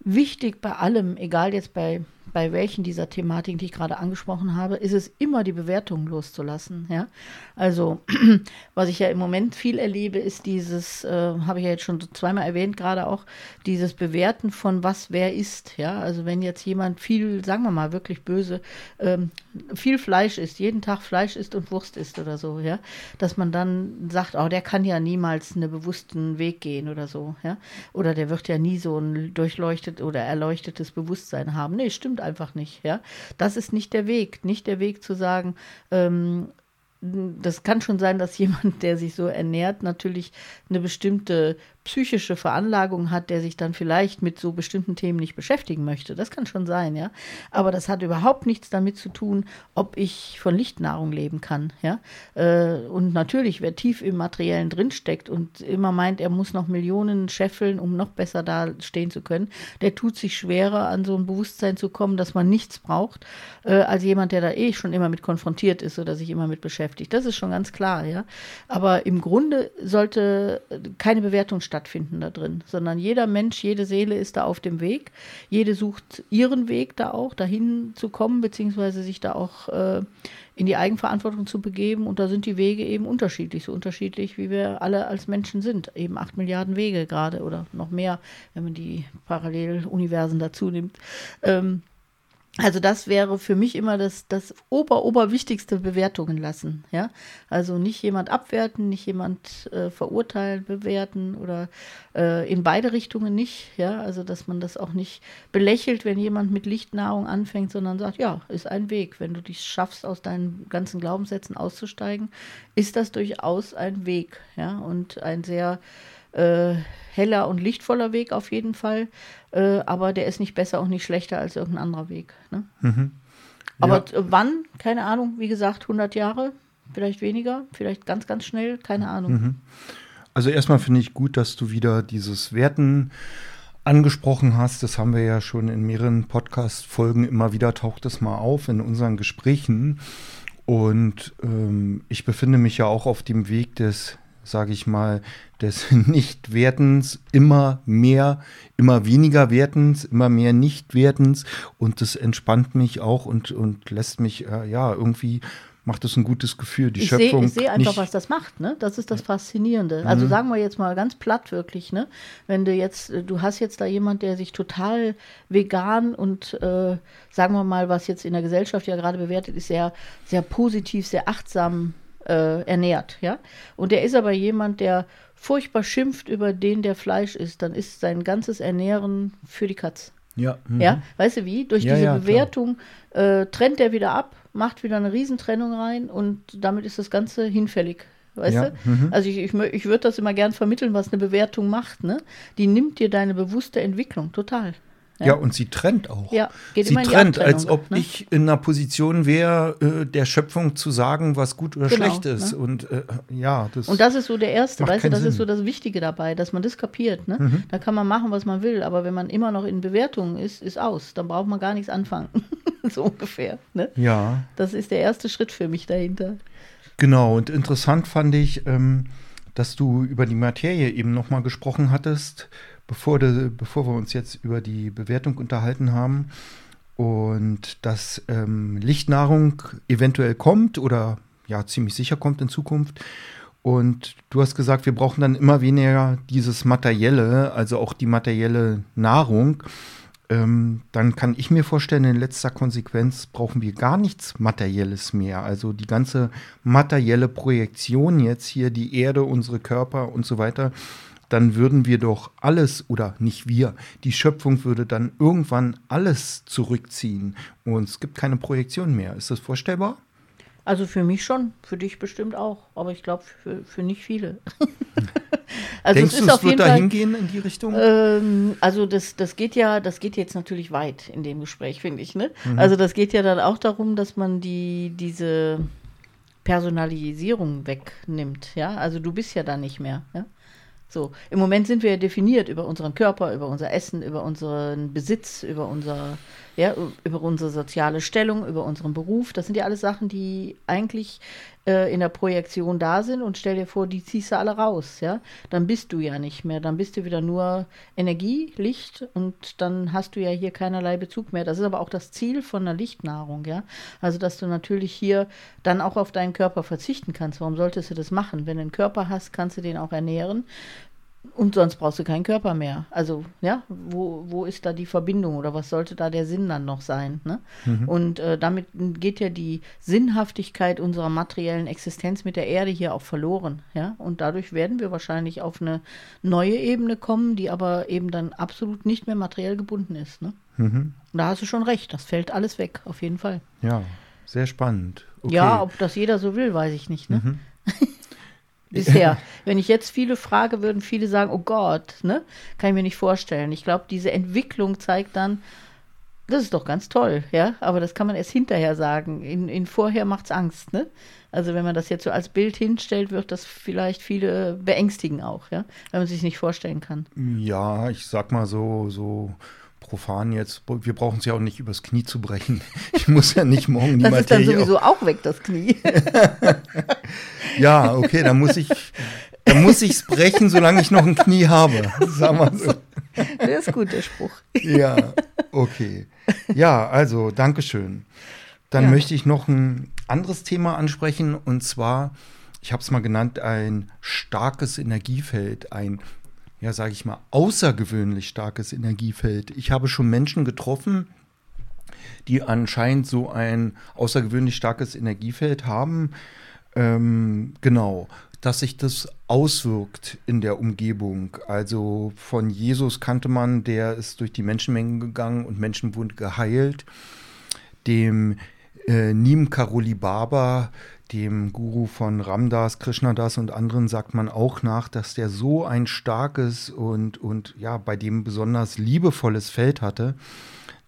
wichtig bei allem, egal jetzt bei bei welchen dieser Thematiken, die ich gerade angesprochen habe, ist es immer die Bewertung loszulassen. Ja? Also, was ich ja im Moment viel erlebe, ist dieses, äh, habe ich ja jetzt schon zweimal erwähnt, gerade auch dieses Bewerten von was wer ist. Ja? Also, wenn jetzt jemand viel, sagen wir mal wirklich böse, ähm, viel Fleisch isst, jeden Tag Fleisch isst und Wurst isst oder so, ja, dass man dann sagt, oh, der kann ja niemals einen bewussten Weg gehen oder so, ja, oder der wird ja nie so ein durchleuchtet oder erleuchtetes Bewusstsein haben. Nee, stimmt einfach nicht, ja. Das ist nicht der Weg, nicht der Weg zu sagen, ähm, das kann schon sein, dass jemand, der sich so ernährt, natürlich eine bestimmte psychische Veranlagung hat, der sich dann vielleicht mit so bestimmten Themen nicht beschäftigen möchte. Das kann schon sein, ja. Aber das hat überhaupt nichts damit zu tun, ob ich von Lichtnahrung leben kann, ja. Äh, und natürlich, wer tief im Materiellen drinsteckt und immer meint, er muss noch Millionen scheffeln, um noch besser da stehen zu können, der tut sich schwerer, an so ein Bewusstsein zu kommen, dass man nichts braucht, äh, als jemand, der da eh schon immer mit konfrontiert ist oder sich immer mit beschäftigt. Das ist schon ganz klar, ja. Aber im Grunde sollte keine Bewertung stattfinden da drin, sondern jeder Mensch, jede Seele ist da auf dem Weg. Jede sucht ihren Weg da auch, dahin zu kommen, beziehungsweise sich da auch äh, in die Eigenverantwortung zu begeben. Und da sind die Wege eben unterschiedlich, so unterschiedlich, wie wir alle als Menschen sind. Eben acht Milliarden Wege gerade oder noch mehr, wenn man die Paralleluniversen dazu nimmt. Ähm, also das wäre für mich immer das, das ober, oberwichtigste Bewertungen lassen. Ja? Also nicht jemand abwerten, nicht jemand äh, verurteilen, bewerten oder äh, in beide Richtungen nicht. Ja? Also dass man das auch nicht belächelt, wenn jemand mit Lichtnahrung anfängt, sondern sagt, ja, ist ein Weg. Wenn du dich schaffst, aus deinen ganzen Glaubenssätzen auszusteigen, ist das durchaus ein Weg. Ja? Und ein sehr äh, heller und lichtvoller Weg auf jeden Fall. Äh, aber der ist nicht besser und nicht schlechter als irgendein anderer Weg. Ne? Mhm. Ja. Aber wann? Keine Ahnung. Wie gesagt, 100 Jahre, vielleicht weniger, vielleicht ganz, ganz schnell, keine Ahnung. Mhm. Also erstmal finde ich gut, dass du wieder dieses Werten angesprochen hast. Das haben wir ja schon in mehreren Podcast-Folgen immer wieder, taucht es mal auf in unseren Gesprächen. Und ähm, ich befinde mich ja auch auf dem Weg des sage ich mal, des Nichtwertens immer mehr, immer weniger Wertens, immer mehr Nichtwertens und das entspannt mich auch und, und lässt mich äh, ja irgendwie macht es ein gutes Gefühl. Die ich Schöpfung. Seh, ich sehe einfach, was das macht, ne? Das ist das Faszinierende. Also Mhm. sagen wir jetzt mal ganz platt wirklich, ne? Wenn du jetzt, äh, du hast jetzt da jemand, der sich total vegan und äh, sagen wir mal, was jetzt in der Gesellschaft ja gerade bewertet ist, sehr, sehr positiv, sehr achtsam äh, ernährt, ja. Und der ist aber jemand, der furchtbar schimpft über den, der Fleisch isst, dann ist sein ganzes Ernähren für die Katz. ja, mhm. Ja, weißt du wie? Durch Ja, diese ja. Bewertung äh, trennt er wieder ab, macht wieder eine Riesentrennung rein und damit ist das Ganze hinfällig. Weißt Ja, mhm. du? Also ich, ich, ich würde das immer gern vermitteln, was eine Bewertung macht. Ne? Die nimmt dir deine bewusste Entwicklung total. Ja, und sie trennt auch. Ja, geht sie immer trennt, als ob ne? ich in einer Position wäre, äh, der Schöpfung zu sagen, was gut oder Genau, schlecht ist. ne? Und äh, ja, das. Und das ist so der erste, weißt du, das ist Sinn. Mhm. so das Wichtige dabei, dass man das kapiert. Ne? Da kann man machen, was man will, aber wenn man immer noch in Bewertungen ist, ist aus. Dann braucht man gar nichts anfangen. so ungefähr. Ne? ja, Das ist der erste Schritt für mich dahinter. genau. Und interessant fand ich, ähm, dass du über die Materie eben nochmal gesprochen hattest, bevor, de, bevor wir uns jetzt über die Bewertung unterhalten haben. Und dass ähm, Lichtnahrung eventuell kommt oder ja ziemlich sicher kommt in Zukunft. Und du hast gesagt, wir brauchen dann immer weniger dieses Materielle, also auch die materielle Nahrung. Ähm, dann kann ich mir vorstellen, in letzter Konsequenz brauchen wir gar nichts Materielles mehr. Also die ganze materielle Projektion jetzt hier, die Erde, unsere Körper und so weiter, dann würden wir doch alles, oder nicht wir, die Schöpfung würde dann irgendwann alles zurückziehen und es gibt keine Projektion mehr. Ist das vorstellbar? Also für mich schon, für dich bestimmt auch, aber ich glaube für, für nicht viele. also Denkst es du, es auf wird da hingehen in die Richtung? Ähm, also das, das geht ja, das geht jetzt natürlich weit in dem Gespräch, finde ich. Ne? Also das geht ja dann auch darum, dass man die diese Personalisierung wegnimmt. Ja, also du bist ja da nicht mehr. Ja? So, im Moment sind wir ja definiert über unseren Körper, über unser Essen, über unseren Besitz, über unser, ja, über unsere soziale Stellung, über unseren Beruf. Das sind ja alles Sachen, die eigentlich äh, in der Projektion da sind und stell dir vor, die ziehst du alle raus, ja. Dann bist du ja nicht mehr, dann bist du wieder nur Energie, Licht und dann hast du ja hier keinerlei Bezug mehr. Das ist aber auch das Ziel von einer Lichtnahrung, ja. Also, dass du natürlich hier dann auch auf deinen Körper verzichten kannst. Warum solltest du das machen? Wenn du einen Körper hast, kannst du den auch ernähren. Und sonst brauchst du keinen Körper mehr. Also, ja, wo, wo ist da die Verbindung oder was sollte da der Sinn dann noch sein? Ne? Und äh, damit geht ja die Sinnhaftigkeit unserer materiellen Existenz mit der Erde hier auch verloren. Ja? Und dadurch werden wir wahrscheinlich auf eine neue Ebene kommen, die aber eben dann absolut nicht mehr materiell gebunden ist. Ne? Mhm. Da hast du schon recht, das fällt alles weg, auf jeden Fall. Ja, sehr spannend. Okay. Ja, ob das jeder so will, weiß ich nicht. Ne? Bisher. Wenn ich jetzt viele frage, würden viele sagen, oh Gott, ne? Kann ich mir nicht vorstellen. Ich glaube, diese Entwicklung zeigt dann, das ist doch ganz toll, ja, aber das kann man erst hinterher sagen. In, in vorher macht es Angst, ne? Also wenn man das jetzt so als Bild hinstellt, wird das vielleicht viele beängstigen auch, ja, wenn man sich nicht vorstellen kann. Ja, ich sag mal so, so profan jetzt, wir brauchen es ja auch nicht übers Knie zu brechen. Ich muss ja nicht morgen die Das ist dann Materie. sowieso auch weg, das Knie. ja, okay, dann muss ich, dann muss ich es brechen, solange ich noch ein Knie habe. Sag mal so. Der ist gut, der Spruch. Ja, okay. Ja, also, Dankeschön. Dann Ja. möchte ich noch ein anderes Thema ansprechen und zwar, ich habe es mal genannt, ein starkes Energiefeld, ein, ja, sage ich mal, außergewöhnlich starkes Energiefeld. Ich habe schon Menschen getroffen, die anscheinend so ein außergewöhnlich starkes Energiefeld haben. Ähm, genau, dass sich das auswirkt in der Umgebung. Also von Jesus kannte man, der ist durch die Menschenmengen gegangen und Menschen wurden geheilt. Dem äh, Neem Karoli Baba, dem Guru von Ramdas, Krishnadas und anderen, sagt man auch nach, dass der so ein starkes und, und ja, bei dem besonders liebevolles Feld hatte,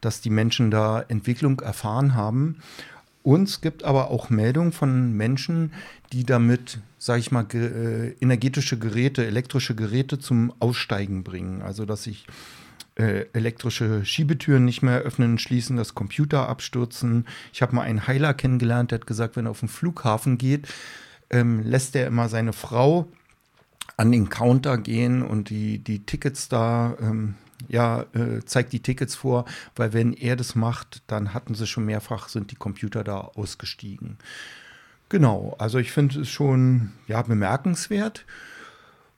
dass die Menschen da Entwicklung erfahren haben. Und es gibt aber auch Meldungen von Menschen, die damit, sage ich mal, ge äh, energetische Geräte, elektrische Geräte zum Aussteigen bringen. Also dass sich äh, elektrische Schiebetüren nicht mehr öffnen und schließen, dass Computer abstürzen. Ich habe mal einen Heiler kennengelernt, der hat gesagt, wenn er auf den Flughafen geht, ähm, lässt er immer seine Frau an den Counter gehen und die, die Tickets da, ähm, ja, äh, zeigt die Tickets vor, weil wenn er das macht, dann hatten sie schon mehrfach, sind die Computer da ausgestiegen. Genau, also ich finde es schon ja, bemerkenswert.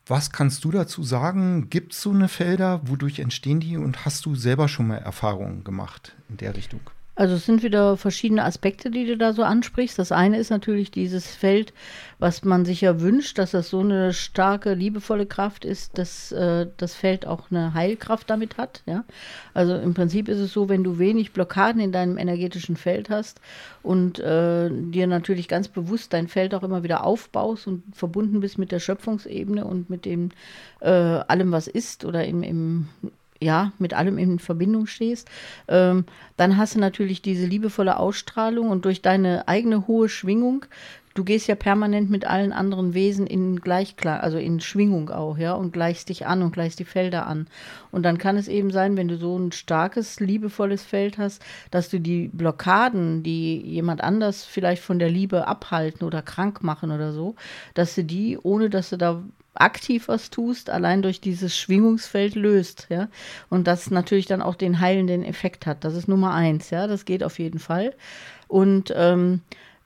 Was kannst du dazu sagen? Gibt es so eine Felder? Wodurch entstehen die? Und hast du selber schon mal Erfahrungen gemacht in der Richtung? Also es sind wieder verschiedene Aspekte, die du da so ansprichst. Das eine ist natürlich dieses Feld, was man sich ja wünscht, dass das so eine starke, liebevolle Kraft ist, dass äh, das Feld auch eine Heilkraft damit hat. Ja? Also im Prinzip ist es so, wenn du wenig Blockaden in deinem energetischen Feld hast und äh, dir natürlich ganz bewusst dein Feld auch immer wieder aufbaust und verbunden bist mit der Schöpfungsebene und mit dem äh, allem, was ist oder im, im ja, mit allem in Verbindung stehst, ähm, dann hast du natürlich diese liebevolle Ausstrahlung und durch deine eigene hohe Schwingung, du gehst ja permanent mit allen anderen Wesen in Gleichklang, also in Schwingung auch, ja, und gleichst dich an und gleichst die Felder an. Und dann kann es eben sein, wenn du so ein starkes, liebevolles Feld hast, dass du die Blockaden, die jemand anders vielleicht von der Liebe abhalten oder krank machen oder so, dass du die, ohne dass du da aktiv was tust, allein durch dieses Schwingungsfeld löst, ja. Und das natürlich dann auch den heilenden Effekt hat. Das ist Nummer eins, ja. Das geht auf jeden Fall. Und ähm,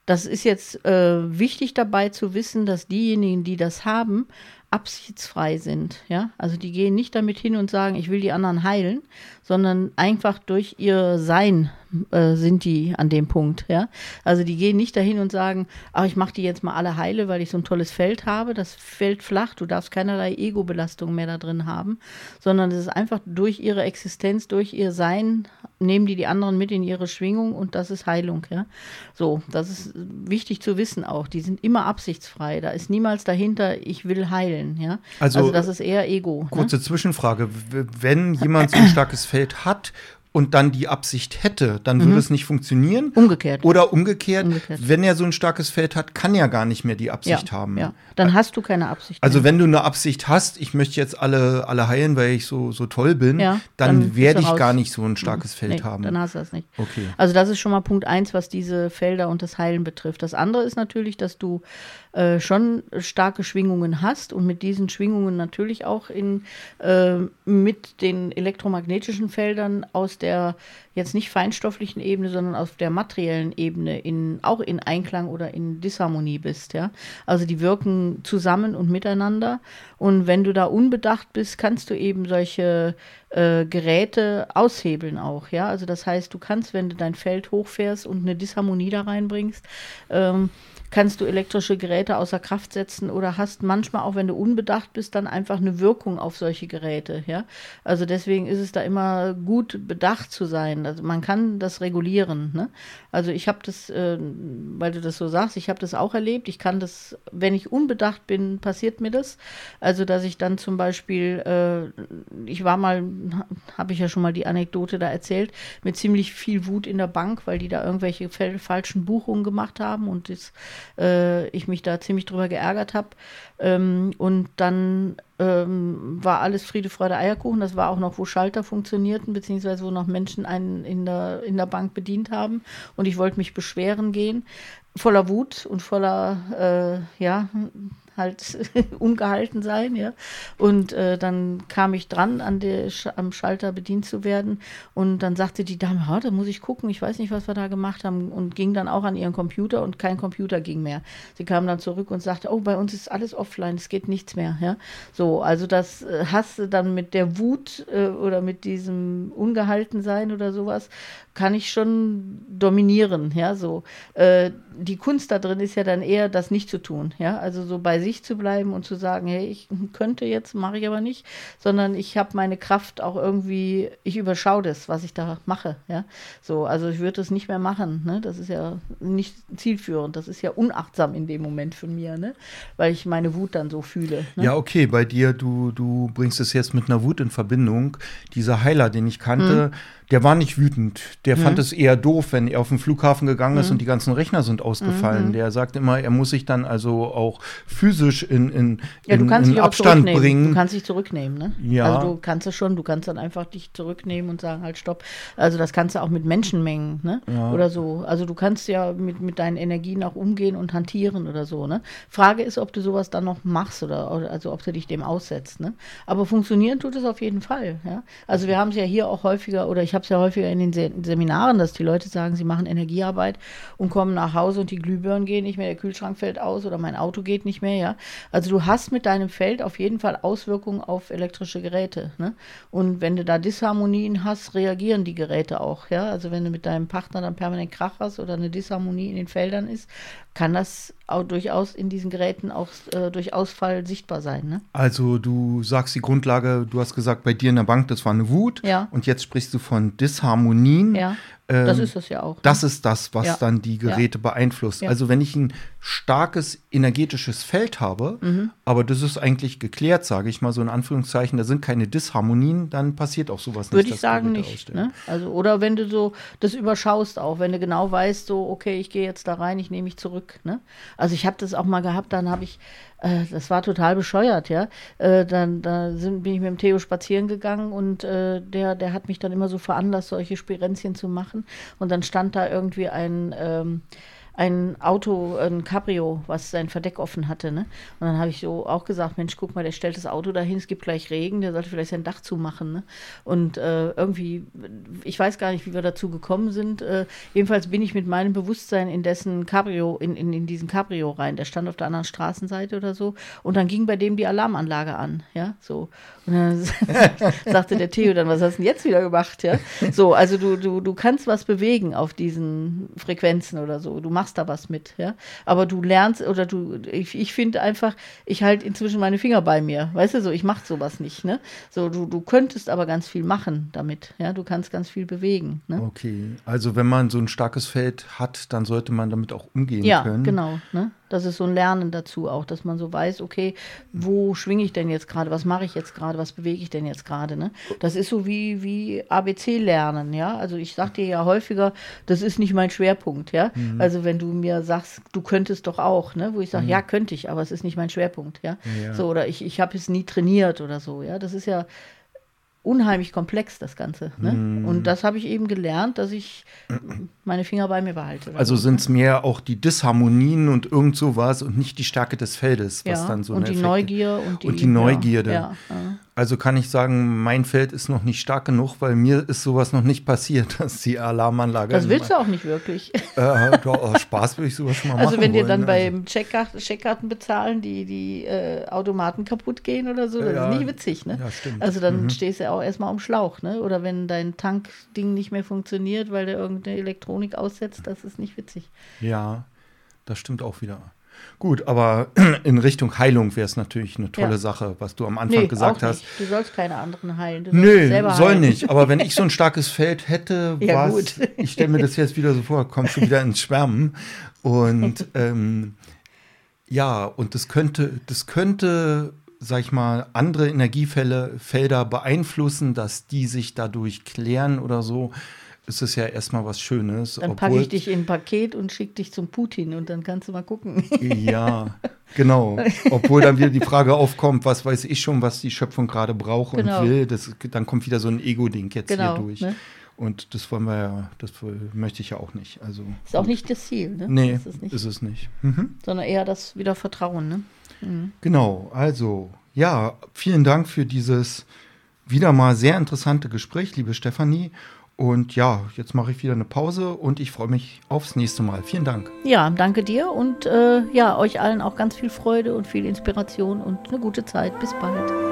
das ist jetzt äh, wichtig dabei zu wissen, dass diejenigen, die das haben, absichtsfrei sind. Ja? Also die gehen nicht damit hin und sagen, ich will die anderen heilen, sondern einfach durch ihr Sein äh, sind die an dem Punkt. Ja? Also die gehen nicht dahin und sagen, ach, ich mache die jetzt mal alle heile, weil ich so ein tolles Feld habe. Das fällt flach, du darfst keinerlei Ego-Belastung mehr da drin haben, sondern es ist einfach durch ihre Existenz, durch ihr Sein, nehmen die die anderen mit in ihre Schwingung und das ist Heilung. Ja? So, das ist wichtig zu wissen auch. Die sind immer absichtsfrei. Da ist niemals dahinter, ich will heilen. Ja? Also, also das ist eher Ego. Kurze ne? Zwischenfrage. Wenn jemand so ein starkes Feld Feld hat und dann die Absicht hätte, dann würde mhm. es nicht funktionieren. Umgekehrt. Oder umgekehrt, umgekehrt, wenn er so ein starkes Feld hat, kann er gar nicht mehr die Absicht ja, haben. Ja, dann hast du keine Absicht. Also mehr. wenn du eine Absicht hast, ich möchte jetzt alle, alle heilen, weil ich so, so toll bin, ja, dann, dann werde ich gar nicht so ein starkes mhm. Feld nee, haben. Dann hast du das nicht. Okay. Also das ist schon mal Punkt eins, was diese Felder und das Heilen betrifft. Das andere ist natürlich, dass du äh, schon starke Schwingungen hast und mit diesen Schwingungen natürlich auch in, äh, mit den elektromagnetischen Feldern aus der jetzt nicht feinstofflichen Ebene, sondern auf der materiellen Ebene in, auch in Einklang oder in Disharmonie bist. Ja? Also die wirken zusammen und miteinander. Und wenn du da unbedacht bist, kannst du eben solche äh, Geräte aushebeln auch. Ja? Also das heißt, du kannst, wenn du dein Feld hochfährst und eine Disharmonie da reinbringst, ähm, kannst du elektrische Geräte außer Kraft setzen oder hast manchmal auch, wenn du unbedacht bist, dann einfach eine Wirkung auf solche Geräte. Ja? Also deswegen ist es da immer gut, bedacht zu sein. Also man kann das regulieren. Ne? Also ich habe das, äh, weil du das so sagst, ich habe das auch erlebt. Ich kann das, wenn ich unbedacht bin, passiert mir das. Also dass ich dann zum Beispiel, äh, ich war mal, habe ich ja schon mal die Anekdote da erzählt, mit ziemlich viel Wut in der Bank, weil die da irgendwelche falschen Buchungen gemacht haben und das äh, ich mich da ziemlich drüber geärgert habe. Ähm, und dann ähm, war alles Friede, Freude, Eierkuchen. Das war auch noch, wo Schalter funktionierten, beziehungsweise wo noch Menschen einen in der, in der Bank bedient haben. Und ich wollte mich beschweren gehen, voller Wut und voller, äh, ja, halt ungehalten sein, ja. Und äh, dann kam ich dran, an der, am Schalter bedient zu werden. Und dann sagte die Dame, ja, da muss ich gucken, ich weiß nicht, was wir da gemacht haben. Und ging dann auch an ihren Computer und kein Computer ging mehr. Sie kam dann zurück und sagte, oh, bei uns ist alles offline, es geht nichts mehr, ja. So, also das äh, hast du dann mit der Wut äh, oder mit diesem Ungehaltensein oder sowas, kann ich schon dominieren, ja, so. Die Kunst da drin ist ja dann eher, das nicht zu tun, ja, also so bei sich zu bleiben und zu sagen, hey, ich könnte jetzt, mache ich aber nicht, sondern ich habe meine Kraft auch irgendwie, ich überschaue das, was ich da mache, ja, so, also ich würde es nicht mehr machen, ne, das ist ja nicht zielführend, das ist ja unachtsam in dem Moment von mir, ne, weil ich meine Wut dann so fühle. Ne? Ja, okay, bei dir, du, du bringst es jetzt mit einer Wut in Verbindung, dieser Heiler, den ich kannte, hm Der war nicht wütend. Der mhm. fand es eher doof, wenn er auf den Flughafen gegangen ist mhm. und die ganzen Rechner sind ausgefallen. Mhm. Der sagt immer, er muss sich dann also auch physisch in, in, ja, in, in Abstand bringen. Du kannst dich zurücknehmen, ne? Ja. Also du kannst es schon, du kannst dann einfach dich zurücknehmen und sagen, halt stopp. Also das kannst du auch mit Menschenmengen, ne? Ja. Oder so. Also du kannst ja mit, mit deinen Energien auch umgehen und hantieren oder so, ne? Frage ist, ob du sowas dann noch machst oder also ob du dich dem aussetzt, ne? Aber funktionieren tut es auf jeden Fall, ja? Also wir haben es ja hier auch häufiger oder ich habe es ja häufiger in den Seminaren, dass die Leute sagen, sie machen Energiearbeit und kommen nach Hause und die Glühbirnen gehen nicht mehr, der Kühlschrank fällt aus oder mein Auto geht nicht mehr, ja. Also du hast mit deinem Feld auf jeden Fall Auswirkungen auf elektrische Geräte, ne? Und wenn du da Disharmonien hast, reagieren die Geräte auch, ja. Also wenn du mit deinem Partner dann permanent Krach hast oder eine Disharmonie in den Feldern ist, kann das auch durchaus in diesen Geräten auch äh, durch Ausfall sichtbar sein. Ne? Also du sagst die Grundlage, du hast gesagt, bei dir in der Bank, das war eine Wut. Ja. Und jetzt sprichst du von Disharmonien. Ja. Das ähm, ist es ja auch. Das ist das, was ja. dann die Geräte ja. beeinflusst. Ja. Also wenn ich ein starkes energetisches Feld habe, mhm. aber das ist eigentlich geklärt, sage ich mal so in Anführungszeichen, da sind keine Disharmonien, dann passiert auch sowas Würde nicht. Würde ich sagen nicht. Ne? Also, oder wenn du so das überschaust auch, wenn du genau weißt, so, okay, ich gehe jetzt da rein, ich nehme mich zurück. Ne? Also ich habe das auch mal gehabt, dann habe ich äh, das war total bescheuert, ja. Äh, dann da sind, bin ich mit dem Theo spazieren gegangen und äh, der, der hat mich dann immer so veranlasst, solche Spirenzchen zu machen. Und dann stand da irgendwie ein ähm, ein Auto, ein Cabrio, was sein Verdeck offen hatte. Ne? Und dann habe ich so auch gesagt, Mensch, guck mal, der stellt das Auto dahin, es gibt gleich Regen, der sollte vielleicht sein Dach zumachen. Ne? Und äh, irgendwie, ich weiß gar nicht, wie wir dazu gekommen sind. Äh, jedenfalls bin ich mit meinem Bewusstsein in dessen Cabrio, in, in, in diesen Cabrio rein. Der stand auf der anderen Straßenseite oder so. Und dann ging bei dem die Alarmanlage an. Ja, so. Und dann sagte der Theo dann, was hast du denn jetzt wieder gemacht? Ja, so, also du, du, du kannst was bewegen auf diesen Frequenzen oder so. Du machst machst da was mit, ja. Aber du lernst oder du, ich, ich finde einfach, ich halte inzwischen meine Finger bei mir, weißt du so, ich mache sowas nicht, ne? So, du, du könntest aber ganz viel machen damit, ja, du kannst ganz viel bewegen. Ne? Okay, also wenn man so ein starkes Feld hat, dann sollte man damit auch umgehen ja, können. Ja, genau, ne? Das ist so ein Lernen dazu auch, dass man so weiß, okay, wo schwinge ich denn jetzt gerade, was mache ich jetzt gerade, was bewege ich denn jetzt gerade. Ne? Das ist so wie, wie ABC-Lernen, ja. Also ich sage dir ja häufiger, das ist nicht mein Schwerpunkt, ja. Mhm. Also wenn du mir sagst, du könntest doch auch, ne? Wo ich sage, mhm. ja, könnte ich, aber es ist nicht mein Schwerpunkt, ja. ja. So, oder ich, ich habe es nie trainiert oder so, ja. Das ist ja unheimlich komplex, das Ganze. Ne? Mm. Und das habe ich eben gelernt, dass ich meine Finger bei mir behalte. Also so. sind es mehr auch die Disharmonien und irgend sowas und nicht die Stärke des Feldes, was ja, dann so Und die Effekt Neugier und die, und die Neugierde. Ja, ja, also kann ich sagen, mein Feld ist noch nicht stark genug, weil mir ist sowas noch nicht passiert, dass die Alarmanlage. Das willst du auch nicht wirklich. Äh, doch, Spaß würde ich sowas schon mal also machen. Also wenn dir dann also. beim Checkkarten, Checkkarten bezahlen, die, die äh, Automaten kaputt gehen oder so, das ja, ist nicht witzig, ne? Ja, stimmt. Also dann mhm. stehst du auch erstmal am Schlauch, ne? Oder wenn dein Tankding nicht mehr funktioniert, weil der irgendeine Elektronik aussetzt, das ist nicht witzig. Ja, das stimmt auch wieder. Gut, aber in Richtung Heilung wäre es natürlich eine tolle ja. Sache, was du am Anfang nee, gesagt hast. Du sollst keine anderen heilen. Du Nö, soll heilen. nicht. Aber wenn ich so ein starkes Feld hätte, ja, was, ich stelle mir das jetzt wieder so vor, kommst du wieder ins Schwärmen. Und ähm, ja, und das könnte, das könnte, sag ich mal, andere Energiefelder beeinflussen, dass die sich dadurch klären oder so ist es ja erstmal was Schönes. Dann packe ich dich in ein Paket und schicke dich zum Putin und dann kannst du mal gucken. Ja, genau. Obwohl dann wieder die Frage aufkommt, was weiß ich schon, was die Schöpfung gerade braucht genau. und will. Das, dann kommt wieder so ein Ego-Ding jetzt genau, hier durch. Ne? Und das wollen wir ja, das möchte ich ja auch nicht. Also, ist auch nicht das Ziel, ne? Nee, ist es nicht. Ist es nicht. Mhm. Sondern eher das wieder Vertrauen, ne? Mhm. Genau, also ja, vielen Dank für dieses wieder mal sehr interessante Gespräch, liebe Stefanie. Und ja, jetzt mache ich wieder eine Pause und ich freue mich aufs nächste Mal. Vielen Dank. Ja, danke dir und äh, ja, euch allen auch ganz viel Freude und viel Inspiration und eine gute Zeit. Bis bald.